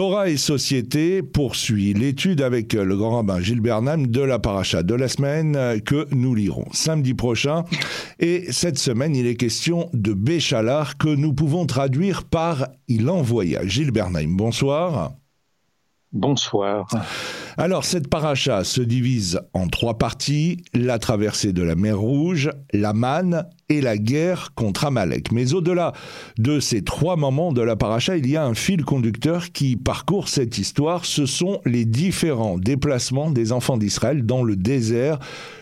Torah et Société poursuit l'étude avec le grand rabbin Gilles Bernheim de la paracha de la semaine que nous lirons samedi prochain. Et cette semaine, il est question de Béchalar que nous pouvons traduire par Il envoya. Gilles Bernheim, bonsoir. Bonsoir. Alors, cette paracha se divise en trois parties la traversée de la mer Rouge, la manne et la guerre contre Amalek. Mais au-delà de ces trois moments de la paracha, il y a un fil conducteur qui parcourt cette histoire. Ce sont les différents déplacements des enfants d'Israël dans le désert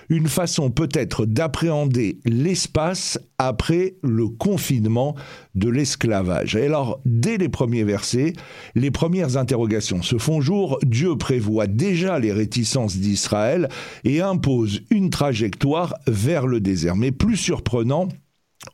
une façon peut-être d'appréhender l'espace après le confinement de l'esclavage. Et alors, dès les premiers versets, les premières interrogations se font jour. Dieu prévoit déjà les réticences d'Israël et impose une trajectoire vers le désert. Mais plus surprenant,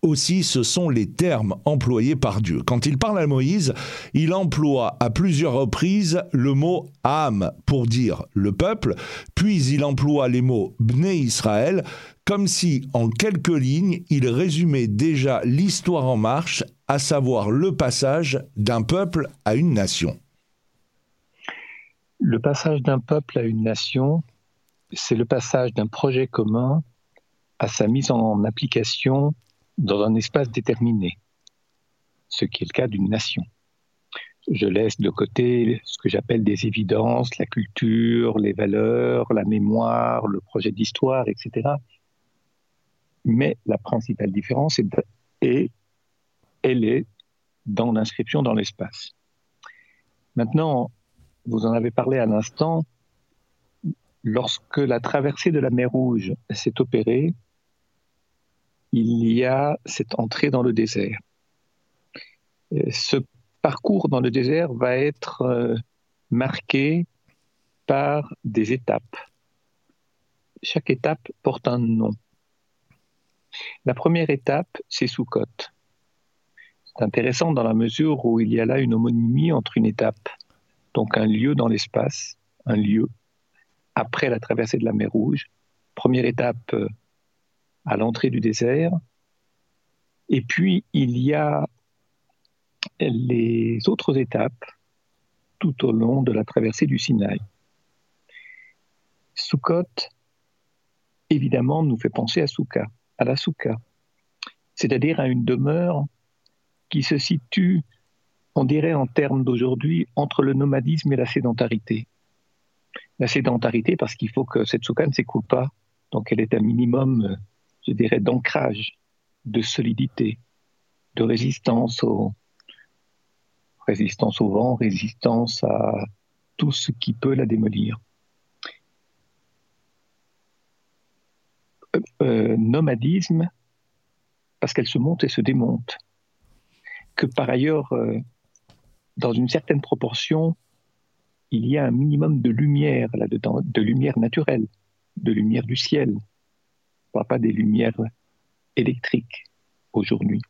aussi, ce sont les termes employés par Dieu. Quand il parle à Moïse, il emploie à plusieurs reprises le mot âme pour dire le peuple, puis il emploie les mots Bné Israël, comme si, en quelques lignes, il résumait déjà l'histoire en marche, à savoir le passage d'un peuple à une nation. Le passage d'un peuple à une nation, c'est le passage d'un projet commun à sa mise en application dans un espace déterminé, ce qui est le cas d'une nation. Je laisse de côté ce que j'appelle des évidences, la culture, les valeurs, la mémoire, le projet d'histoire, etc. Mais la principale différence est, elle est dans l'inscription dans l'espace. Maintenant, vous en avez parlé à l'instant, lorsque la traversée de la mer Rouge s'est opérée, il y a cette entrée dans le désert. Euh, ce parcours dans le désert va être euh, marqué par des étapes. Chaque étape porte un nom. La première étape, c'est Soukot. C'est intéressant dans la mesure où il y a là une homonymie entre une étape, donc un lieu dans l'espace, un lieu, après la traversée de la mer Rouge. Première étape, euh, à l'entrée du désert. Et puis, il y a les autres étapes tout au long de la traversée du Sinaï. Sukkot, évidemment, nous fait penser à Souka, à la Souka, c'est-à-dire à une demeure qui se situe, on dirait en termes d'aujourd'hui, entre le nomadisme et la sédentarité. La sédentarité parce qu'il faut que cette Souka ne s'écoule pas, donc elle est un minimum je dirais, d'ancrage, de solidité, de résistance au, résistance au vent, résistance à tout ce qui peut la démolir. Euh, euh, nomadisme, parce qu'elle se monte et se démonte. Que par ailleurs, euh, dans une certaine proportion, il y a un minimum de lumière là-dedans, de lumière naturelle, de lumière du ciel, pas des lumières électriques aujourd'hui.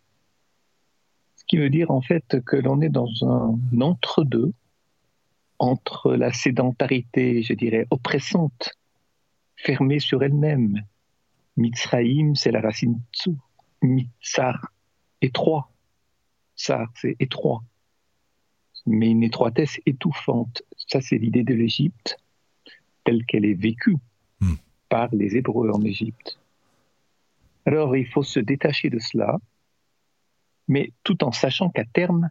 Ce qui veut dire en fait que l'on est dans un entre-deux entre la sédentarité, je dirais, oppressante, fermée sur elle-même. Mitzraïm, c'est la racine tsu. Mitzar, étroit. Sar, c'est étroit. Mais une étroitesse étouffante. Ça, c'est l'idée de l'Égypte telle qu'elle est vécue hmm. par les Hébreux en Égypte. Alors il faut se détacher de cela, mais tout en sachant qu'à terme,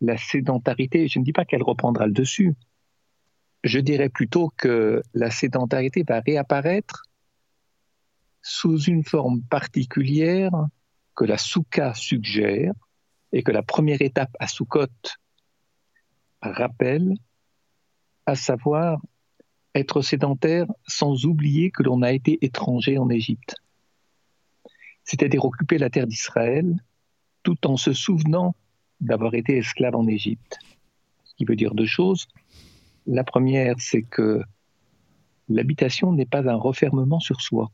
la sédentarité, je ne dis pas qu'elle reprendra le dessus, je dirais plutôt que la sédentarité va réapparaître sous une forme particulière que la souka suggère et que la première étape à Soukot rappelle, à savoir être sédentaire sans oublier que l'on a été étranger en Égypte c'est-à-dire occuper la terre d'Israël tout en se souvenant d'avoir été esclave en Égypte. Ce qui veut dire deux choses. La première, c'est que l'habitation n'est pas un refermement sur soi.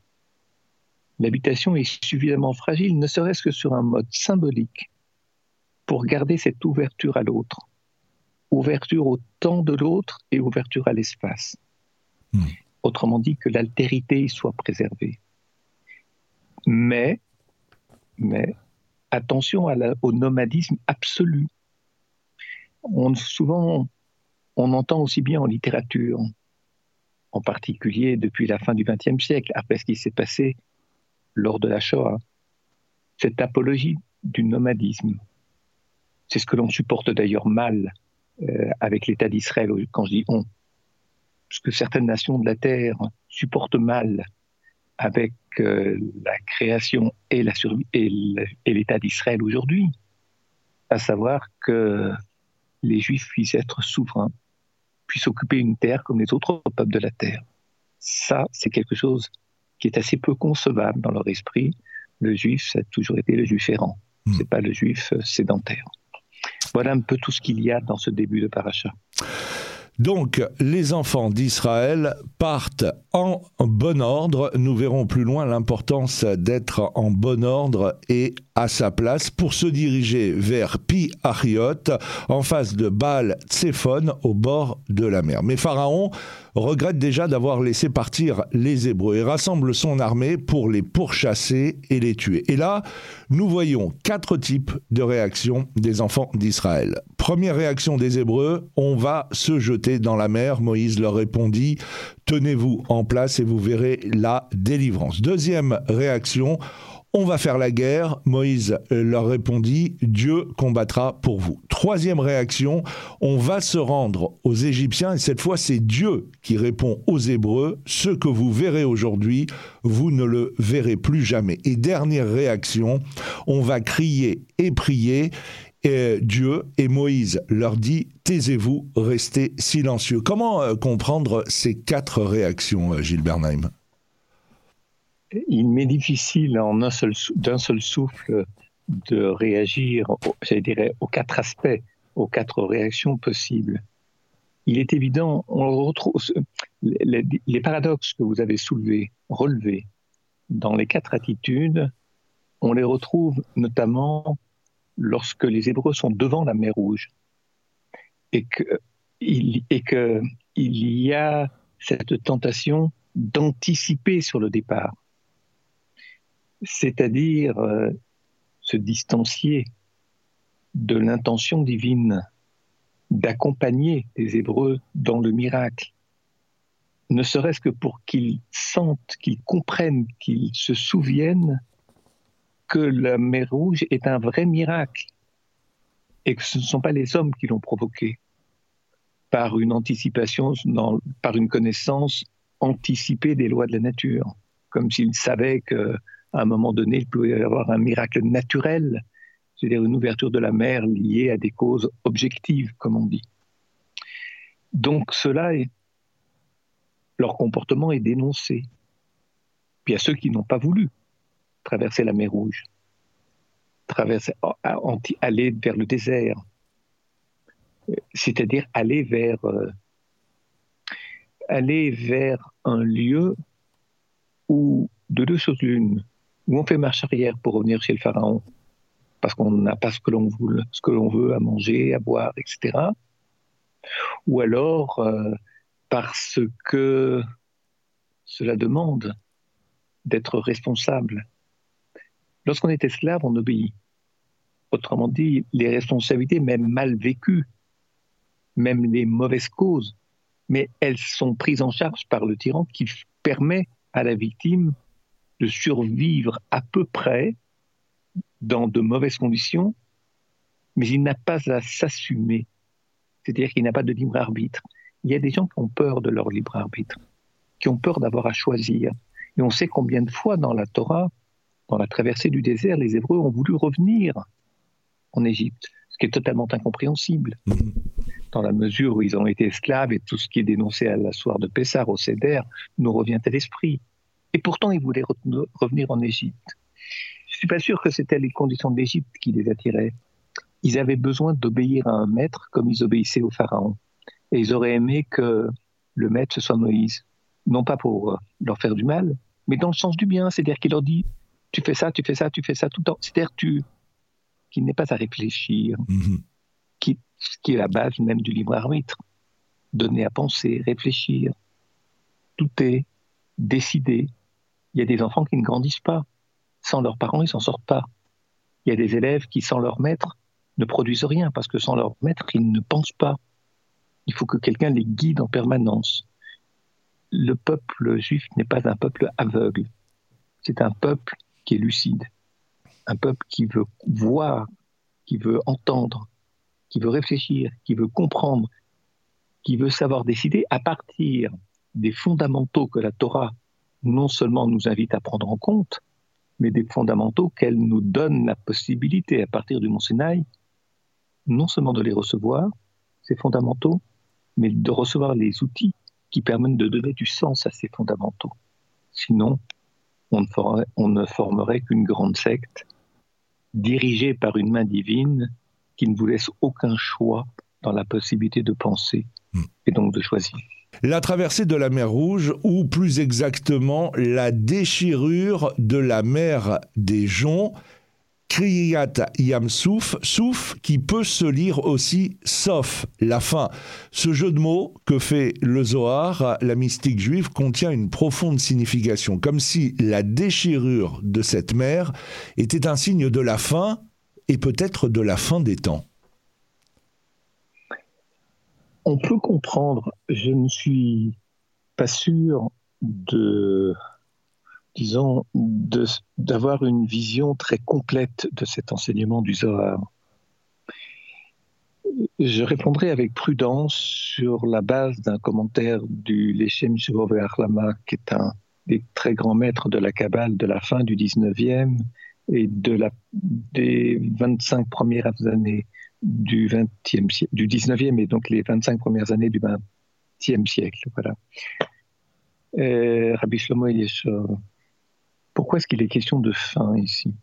L'habitation est suffisamment fragile, ne serait-ce que sur un mode symbolique, pour garder cette ouverture à l'autre. Ouverture au temps de l'autre et ouverture à l'espace. Hmm. Autrement dit, que l'altérité soit préservée. Mais, mais attention au nomadisme absolu. On, souvent, on entend aussi bien en littérature, en particulier depuis la fin du XXe siècle, après ce qui s'est passé lors de la Shoah, cette apologie du nomadisme. C'est ce que l'on supporte d'ailleurs mal avec l'État d'Israël, quand je dis on, parce que certaines nations de la Terre supportent mal avec euh, la création et l'État d'Israël aujourd'hui, à savoir que les Juifs puissent être souverains, puissent occuper une terre comme les autres peuples de la terre. Ça, c'est quelque chose qui est assez peu concevable dans leur esprit. Le Juif, ça a toujours été le Juif errant. Hmm. C'est pas le Juif sédentaire. Voilà un peu tout ce qu'il y a dans ce début de paracha. Donc, les enfants d'Israël partent en bon ordre. Nous verrons plus loin l'importance d'être en bon ordre et à sa place pour se diriger vers Pi Ariot, en face de Baal Tsephon, au bord de la mer. Mais Pharaon regrette déjà d'avoir laissé partir les Hébreux et rassemble son armée pour les pourchasser et les tuer. Et là, nous voyons quatre types de réactions des enfants d'Israël. Première réaction des Hébreux, on va se jeter dans la mer. Moïse leur répondit, tenez-vous en place et vous verrez la délivrance. Deuxième réaction, on va faire la guerre. Moïse euh, leur répondit, Dieu combattra pour vous. Troisième réaction, on va se rendre aux Égyptiens et cette fois c'est Dieu qui répond aux Hébreux, ce que vous verrez aujourd'hui, vous ne le verrez plus jamais. Et dernière réaction, on va crier et prier. Et Dieu et Moïse leur dit taisez-vous, restez silencieux. Comment euh, comprendre ces quatre réactions, euh, Gilles Bernheim? Il m'est difficile en d'un seul, seul, souffle de réagir, dirais, aux quatre aspects, aux quatre réactions possibles. Il est évident, on retrouve les, paradoxes que vous avez soulevés, relevés dans les quatre attitudes, on les retrouve notamment lorsque les Hébreux sont devant la mer Rouge et qu'il et que, y a cette tentation d'anticiper sur le départ c'est-à-dire euh, se distancier de l'intention divine d'accompagner les Hébreux dans le miracle, ne serait-ce que pour qu'ils sentent, qu'ils comprennent, qu'ils se souviennent que la mer Rouge est un vrai miracle et que ce ne sont pas les hommes qui l'ont provoqué par une anticipation, par une connaissance anticipée des lois de la nature, comme s'ils savaient que à un moment donné, il pouvait y avoir un miracle naturel, c'est-à-dire une ouverture de la mer liée à des causes objectives, comme on dit. Donc cela est, leur comportement est dénoncé. Puis il y a ceux qui n'ont pas voulu traverser la mer Rouge, traverser, aller vers le désert, c'est-à-dire aller vers, euh, aller vers un lieu où de deux choses l'une, où on fait marche arrière pour revenir chez le pharaon, parce qu'on n'a pas ce que l'on veut, ce que l'on veut à manger, à boire, etc. Ou alors euh, parce que cela demande d'être responsable. Lorsqu'on est esclave, on obéit. Autrement dit, les responsabilités, même mal vécues, même les mauvaises causes, mais elles sont prises en charge par le tyran qui permet à la victime de survivre à peu près dans de mauvaises conditions, mais il n'a pas à s'assumer. C'est-à-dire qu'il n'a pas de libre arbitre. Il y a des gens qui ont peur de leur libre arbitre, qui ont peur d'avoir à choisir. Et on sait combien de fois dans la Torah, dans la traversée du désert, les Hébreux ont voulu revenir en Égypte, ce qui est totalement incompréhensible. Mm-hmm. Dans la mesure où ils ont été esclaves et tout ce qui est dénoncé à la soirée de Pessar au Céder nous revient à l'esprit. Et pourtant, ils voulaient revenir en Égypte. Je suis pas sûr que c'était les conditions de l'Égypte qui les attiraient. Ils avaient besoin d'obéir à un maître comme ils obéissaient au pharaon. Et ils auraient aimé que le maître ce soit Moïse. Non pas pour leur faire du mal, mais dans le sens du bien. C'est-à-dire qu'il leur dit, tu fais ça, tu fais ça, tu fais ça tout le temps. C'est-à-dire tu, qu'il n'est pas à réfléchir, mm-hmm. qui, ce qui est la base même du libre arbitre. Donner à penser, réfléchir. Tout est décidé, il y a des enfants qui ne grandissent pas. Sans leurs parents, ils s'en sortent pas. Il y a des élèves qui, sans leur maître, ne produisent rien, parce que sans leur maître, ils ne pensent pas. Il faut que quelqu'un les guide en permanence. Le peuple juif n'est pas un peuple aveugle. C'est un peuple qui est lucide. Un peuple qui veut voir, qui veut entendre, qui veut réfléchir, qui veut comprendre, qui veut savoir décider à partir des fondamentaux que la Torah non seulement nous invite à prendre en compte, mais des fondamentaux qu'elle nous donne la possibilité à partir du Mont Sinaï, non seulement de les recevoir, ces fondamentaux, mais de recevoir les outils qui permettent de donner du sens à ces fondamentaux. Sinon, on ne, formerait, qu'une grande secte dirigée par une main divine qui ne vous laisse aucun choix dans la possibilité de penser hmm. et donc de choisir. La traversée de la mer Rouge, ou plus exactement la déchirure de la mer des Joncs, Kriyat Yam Souf, Souf qui peut se lire aussi sauf la fin. Ce jeu de mots que fait le Zohar, la mystique juive, contient une profonde signification, comme si la déchirure de cette mer était un signe de la fin et peut-être de la fin des temps. On peut comprendre, je ne suis pas sûr de disons, d'avoir une vision très complète de cet enseignement du Zohar. Je répondrai avec prudence sur la base d'un commentaire du Lechem Shuvov Lama, qui est un des très grands maîtres de la Kabbale de la fin du 19e et de la, des 25 premières années du, 20e, du 19e et donc les 25 premières années du 20e siècle. Voilà. Rabbi Shlomo Eliashov pourquoi est-ce qu'il est question de fin ici?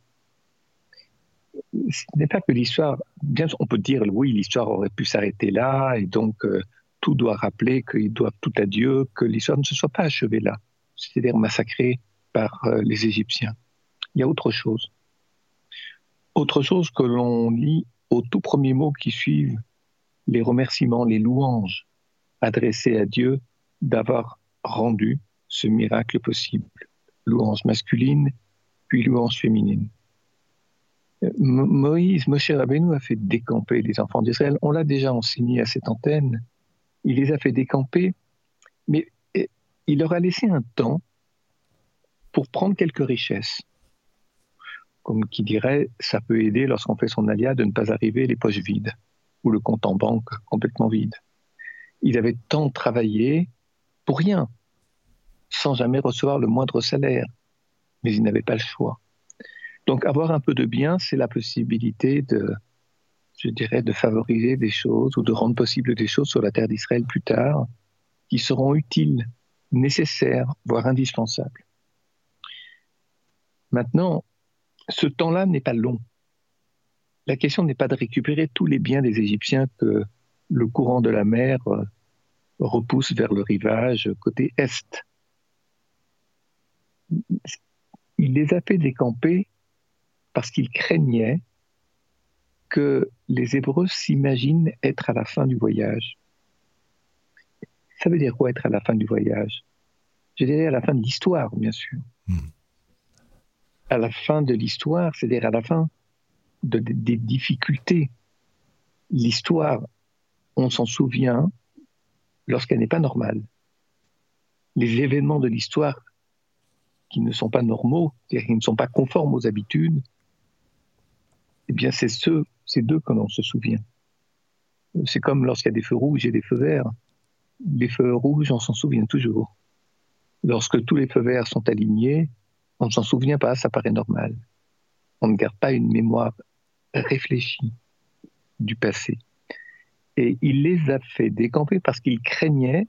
Ce n'est pas que l'histoire, bien on peut dire oui, l'histoire aurait pu s'arrêter là et donc euh, tout doit rappeler qu'ils doivent tout à Dieu, que l'histoire ne se soit pas achevée là, c'est-à-dire massacrée par euh, les Égyptiens. Il y a autre chose. Autre chose que l'on lit aux tout premiers mots qui suivent les remerciements, les louanges adressés à Dieu d'avoir rendu ce miracle possible louange masculine, puis louange féminine. Euh, Moïse, Moshe Rabbeinu a fait décamper les enfants d'Israël. On l'a déjà enseigné à cette antenne. Il les a fait décamper, mais eh, il leur a laissé un temps pour prendre quelques richesses. Comme qui dirait, ça peut aider lorsqu'on fait son alia de ne pas arriver les poches vides ou le compte en banque complètement vide. Il avait tant travaillé pour rien sans jamais recevoir le moindre salaire. Mais ils n'avaient pas le choix. Donc avoir un peu de bien, c'est la possibilité de, je dirais, de favoriser des choses ou de rendre possible des choses sur la terre d'Israël plus tard qui seront utiles, nécessaires, voire indispensables. Maintenant, ce temps-là n'est pas long. La question n'est pas de récupérer tous les biens des Égyptiens que le courant de la mer euh, repousse vers le rivage côté est il les a fait décamper parce qu'il craignait que les Hébreux s'imaginent être à la fin du voyage. Ça veut dire quoi être à la fin du voyage? Je dirais à la fin de l'histoire, bien sûr. Hmm. À la fin de l'histoire, c'est-à-dire à la fin des difficultés. L'histoire, on s'en souvient lorsqu'elle n'est pas normale. Les événements de l'histoire qui ne sont pas normaux, c'est-à-dire qui ne sont pas conformes aux habitudes, eh bien, c'est ceux, c'est d'eux que l'on se souvient. C'est comme lorsqu'il y a des feux rouges et des feux verts. Les feux rouges, on s'en souvient toujours. Lorsque tous les feux verts sont alignés, on ne s'en souvient pas, ça paraît normal. On ne garde pas une mémoire réfléchie du passé. Et il les a fait décamper parce qu'il craignait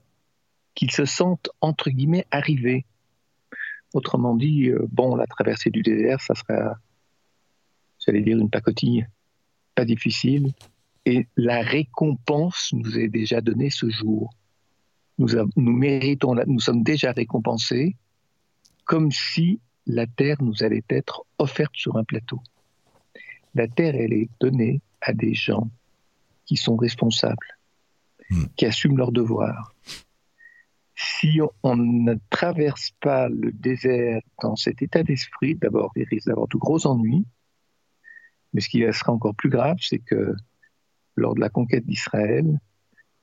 qu'ils se sentent, entre guillemets, arrivés Autrement dit, euh, bon, la traversée du désert, ça sera, j'allais dire, une pacotille, pas difficile. Et la récompense nous est déjà donnée ce jour. Nous, nous méritons, nous sommes déjà récompensés, comme si la terre nous allait être offerte sur un plateau. La terre, elle est donnée à des gens qui sont responsables, hmm. qui assument leurs devoirs, si on, ne traverse pas le désert dans cet état d'esprit, d'abord, il risque d'avoir de gros ennuis. Mais ce qui sera encore plus grave, c'est que lors de la conquête d'Israël,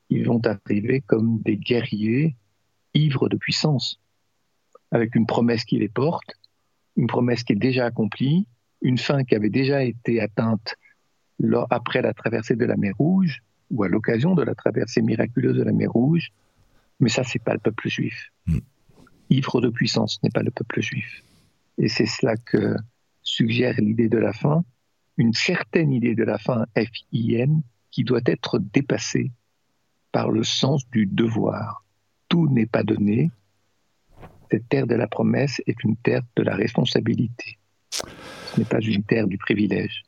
ils vont arriver comme des guerriers ivres de puissance, avec une promesse qui les porte, une promesse qui est déjà accomplie, une fin qui avait déjà été atteinte après la traversée de la mer Rouge, ou à l'occasion de la traversée miraculeuse de la mer Rouge, mais ça, c'est pas le peuple juif. Mm. Ivre de puissance n'est pas le peuple juif. Et c'est cela que suggère l'idée de la fin, une certaine idée de la fin, F-I-N, qui doit être dépassée par le sens du devoir. Tout n'est pas donné. Cette terre de la promesse est une terre de la responsabilité. Ce n'est pas une terre du privilège.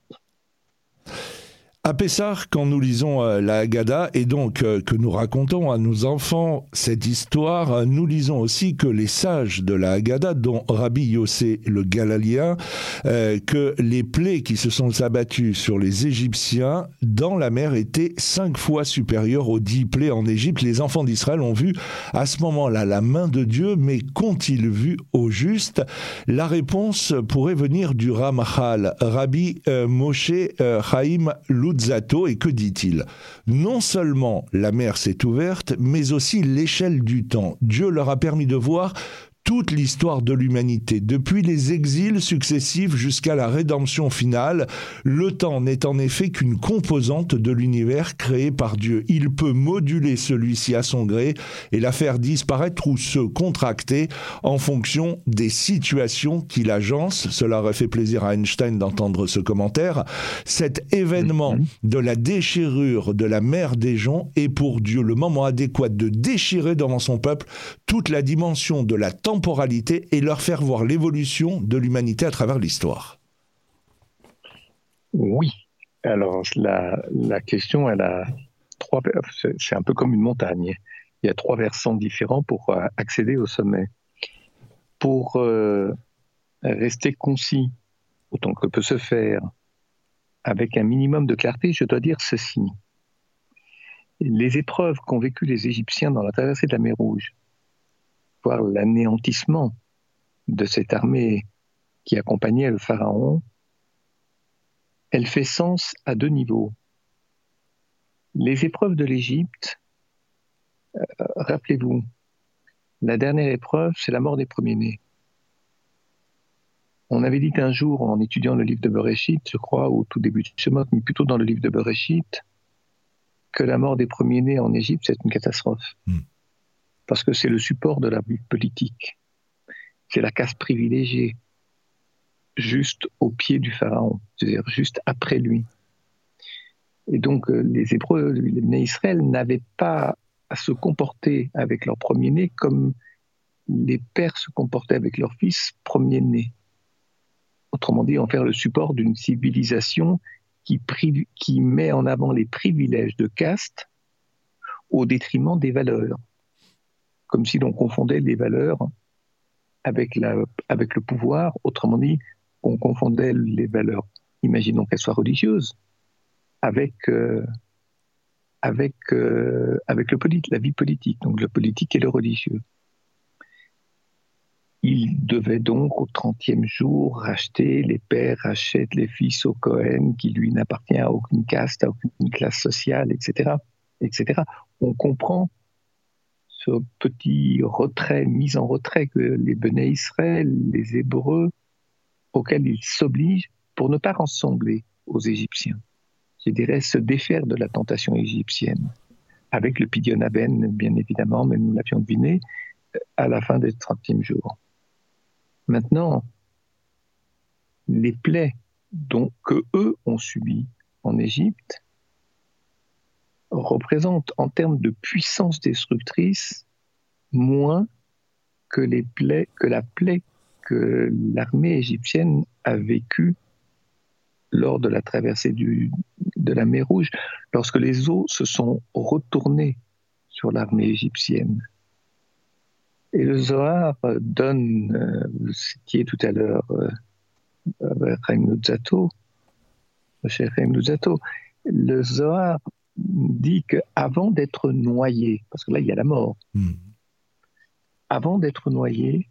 À Pessar, quand nous lisons euh, la Haggadah et donc euh, que nous racontons à nos enfants cette histoire, euh, nous lisons aussi que les sages de la Haggadah, dont Rabbi Yossé le Galalien, que les plaies qui se sont abattues sur les Égyptiens dans la mer étaient cinq fois supérieures aux dix plaies en Égypte. Les enfants d'Israël ont vu à ce moment-là la main de Dieu, mais qu'ont-ils vu au juste? La réponse pourrait venir du Ramachal, Rabbi Moshe Chaim Loud Et que dit-il? Non seulement la mer s'est ouverte, mais aussi l'échelle du temps. Dieu leur a permis de voir toute l'histoire de l'humanité, depuis les exils successifs jusqu'à la rédemption finale, le temps n'est en effet qu'une composante de l'univers créé par Dieu. Il peut moduler celui-ci à son gré et la faire disparaître ou se contracter en fonction des situations qu'il agence. Cela aurait fait plaisir à Einstein d'entendre ce commentaire. Cet événement mhm. de la déchirure de la mer des gens est pour Dieu le moment adéquat de déchirer devant son peuple toute la dimension de la température et leur faire voir l'évolution de l'humanité à travers l'histoire Oui. Alors, la, la question, elle a trois. C'est un peu comme une montagne. Il y a trois versants différents pour euh, accéder au sommet. Pour euh, rester concis, autant que peut se faire, avec un minimum de clarté, je dois dire ceci. Les épreuves qu'ont vécues les Égyptiens dans la traversée de la mer Rouge, voir l'anéantissement de cette armée qui accompagnait le pharaon, elle fait sens à deux niveaux. Les épreuves de l'Égypte, euh, rappelez-vous, la dernière épreuve, c'est la mort des premiers-nés. On avait dit un jour, en étudiant le livre de Bereshit, je crois, au tout début de Shemot, mais plutôt dans le livre de Bereshit, que la mort des premiers-nés en Égypte, c'est une catastrophe. Hmm parce que c'est le support de la politique. C'est la caste privilégiée, juste au pied du pharaon, c'est-à-dire juste après lui. Et donc euh, les Hébreux, les nés Israël, n'avaient pas à se comporter avec leur premier-né comme les pères se comportaient avec leurs fils premier-nés. Autrement dit, en faire le support d'une civilisation qui, qui met en avant les privilèges de caste au détriment des valeurs comme si l'on confondait les valeurs avec, le pouvoir. Autrement dit, on confondait les valeurs, imaginons qu'elles soient religieuses, avec, euh, euh, le la vie politique, donc le politique et le religieux. Il devait donc au 30e jour racheter, les pères rachètent les fils au Cohen qui lui n'appartient à aucune caste, à aucune classe sociale, etc. etc. On comprend ce petit retrait, mise en retrait que les Béné Israël, les Hébreux, auxquels ils s'obligent pour ne pas ressembler aux Égyptiens. Je dirais se défaire de la tentation égyptienne, avec le Pidionaben, bien évidemment, mais nous l'avions deviné, à la fin des 30e jour. Maintenant, les plaies dont, eux ont subies en Égypte représente en termes de puissance destructrice moins que, les plaies, que la plaie que l'armée égyptienne a vécue lors de la traversée du, de la mer Rouge, lorsque les eaux se sont retournées sur l'armée égyptienne. Et le Zohar donne, euh, vous citiez tout à l'heure euh, Chaim le Zohar dit qu'avant d'être noyé, parce que là il y a la mort, hmm. avant d'être noyé,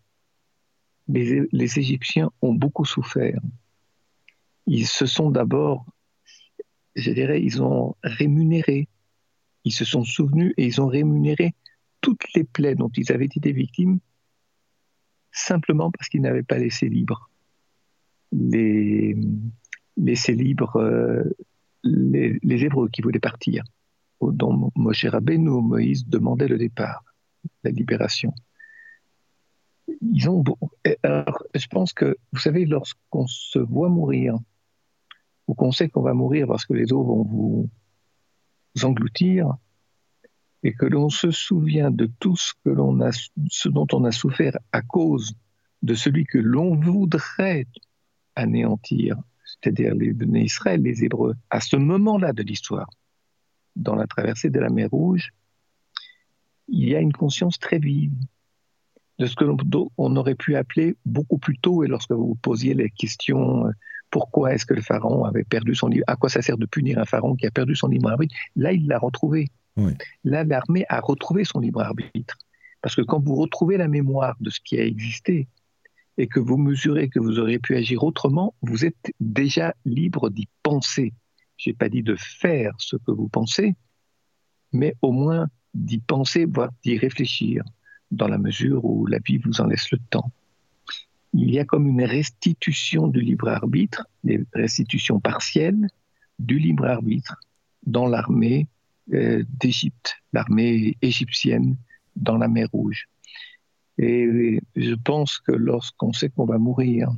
les, les, Égyptiens ont beaucoup souffert. Ils se sont d'abord, je dirais, ils ont rémunéré, ils se sont souvenus et ils ont rémunéré toutes les plaies dont ils avaient été victimes simplement parce qu'ils n'avaient pas laissé libre les, laisser libres euh, les, Hébreux qui voulaient partir, dont Moshe Rabbeinu, Moïse demandait le départ, la libération. Alors, je pense que, vous savez, lorsqu'on se voit mourir, ou qu'on sait qu'on va mourir parce que les eaux vont vous, engloutir, et que l'on se souvient de tout ce dont on a souffert à cause de celui que l'on voudrait anéantir, c'est-à-dire les Israël, les Hébreux, à ce moment-là de l'histoire, dans la traversée de la mer Rouge, il y a une conscience très vive de ce que l'on aurait pu appeler beaucoup plus tôt, et lorsque vous posiez les questions, euh, pourquoi est-ce que le pharaon avait perdu son libre, à quoi ça sert de punir un pharaon qui a perdu son libre arbitre, là il l'a retrouvé. Là l'armée a retrouvé son libre arbitre. Parce que quand vous retrouvez la mémoire de ce qui a existé, et que vous mesurez que vous auriez pu agir autrement, vous êtes déjà libre d'y penser. Je n'ai pas dit de faire ce que vous pensez, mais au moins d'y penser, voire d'y réfléchir, dans la mesure où la vie vous en laisse le temps. Il y a comme une restitution du libre arbitre, des restitutions partielles du libre arbitre dans l'armée euh, d'Égypte, l'armée égyptienne dans la mer Rouge. Et je pense que lorsqu'on sait qu'on va mourir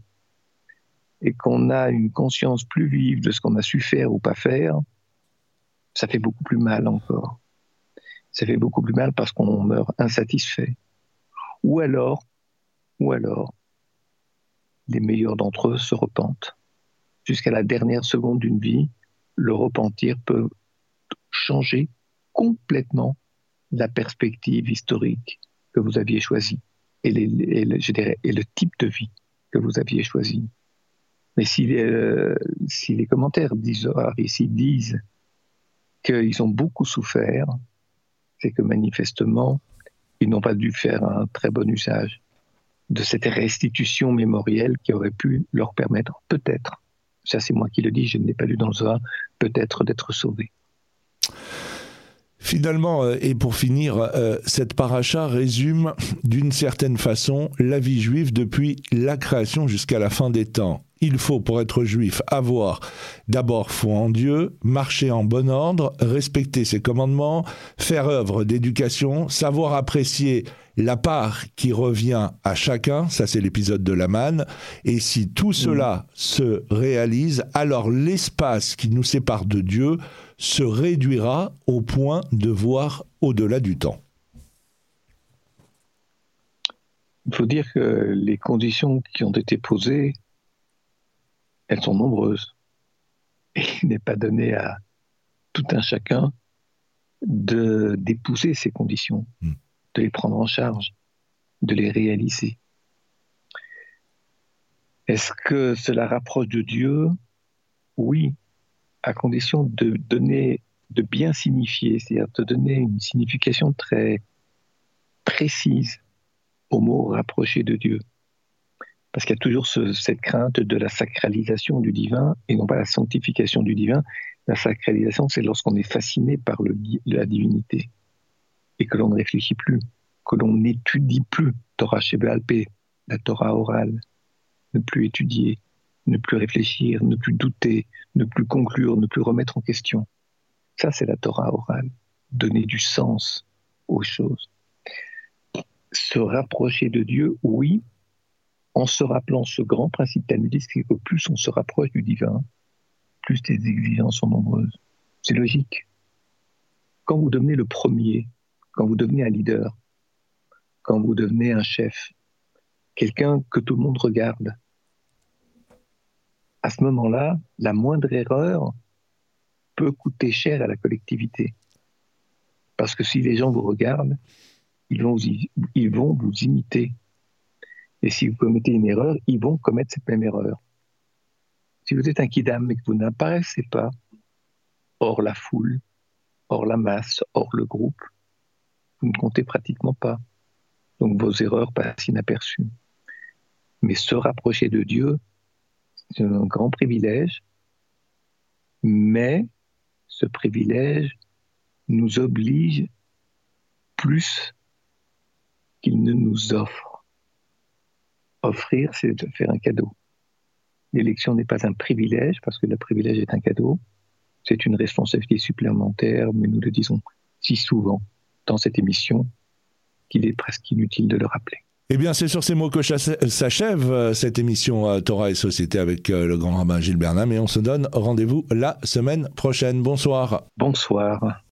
et qu'on a une conscience plus vive de ce qu'on a su faire ou pas faire, ça fait beaucoup plus mal encore. Ça fait beaucoup plus mal parce qu'on meurt insatisfait. Ou alors, ou alors, les meilleurs d'entre eux se repentent. Jusqu'à la dernière seconde d'une vie, le repentir peut changer complètement la perspective historique que vous aviez choisie et, les, je dirais, et le type de vie que vous aviez choisi. Mais si les, euh, si les commentaires d'Isoar ici disent qu'ils ont beaucoup souffert, c'est que manifestement, ils n'ont pas dû faire un très bon usage de cette restitution mémorielle qui aurait pu leur permettre, peut-être, ça c'est moi qui le dis, je ne l'ai pas lu dans le peut-être d'être sauvés. Finalement, euh, et pour finir, euh, cette paracha résume d'une certaine façon la vie juive depuis la création jusqu'à la fin des temps. Il faut, pour être juif, avoir d'abord foi en Dieu, marcher en bon ordre, respecter ses commandements, faire œuvre d'éducation, savoir apprécier la part qui revient à chacun, ça c'est l'épisode de la manne, et si tout cela se réalise, alors l'espace qui nous sépare de Dieu se réduira au point de voir au-delà du temps. Il faut dire que les conditions qui ont été posées, elles sont nombreuses. Et il n'est pas donné à tout un chacun de d'épouser ces conditions, hmm. de les prendre en charge, de les réaliser. Est-ce que cela rapproche de Dieu? Oui, à condition de donner, de bien signifier, c'est-à-dire de donner une signification très précise au mot rapproché de Dieu. Parce qu'il y a toujours cette crainte de la sacralisation du divin et non pas la sanctification du divin. La sacralisation, c'est lorsqu'on est fasciné par la divinité et que l'on ne réfléchit plus, que l'on n'étudie plus Torah Shebelpe, la Torah orale, ne plus étudier, ne plus réfléchir, ne plus douter, ne plus conclure, ne plus remettre en question. Ça, c'est la Torah orale, donner du sens aux choses. Se rapprocher de Dieu, oui, en se rappelant ce grand principe talmudique, c'est que plus on se rapproche du divin, plus les exigences sont nombreuses. C'est logique. Quand vous devenez le premier, quand vous devenez un leader, quand vous devenez un chef, quelqu'un que tout le monde regarde, à ce moment-là, la moindre erreur peut coûter cher à la collectivité. Parce que si les gens vous regardent, ils vont, vous imiter. Et si vous commettez une erreur, ils vont commettre cette même erreur. Si vous êtes un kidam et que vous n'apparaissez pas hors la foule, hors la masse, hors le groupe, vous ne comptez pratiquement pas. Donc vos erreurs passent inaperçues. Mais se rapprocher de Dieu, c'est un grand privilège, mais ce privilège nous oblige plus qu'il ne nous offre. Offrir, c'est faire un cadeau. L'élection n'est pas un privilège, parce que le privilège est un cadeau. C'est une responsabilité supplémentaire, mais nous le disons si souvent dans cette émission qu'il est presque inutile de le rappeler. Eh bien, c'est sur ces mots que s'achève euh, cette émission euh, Torah et Société avec euh, le grand rabbin Gilles Bernam et on se donne rendez-vous la semaine prochaine. Bonsoir. Bonsoir.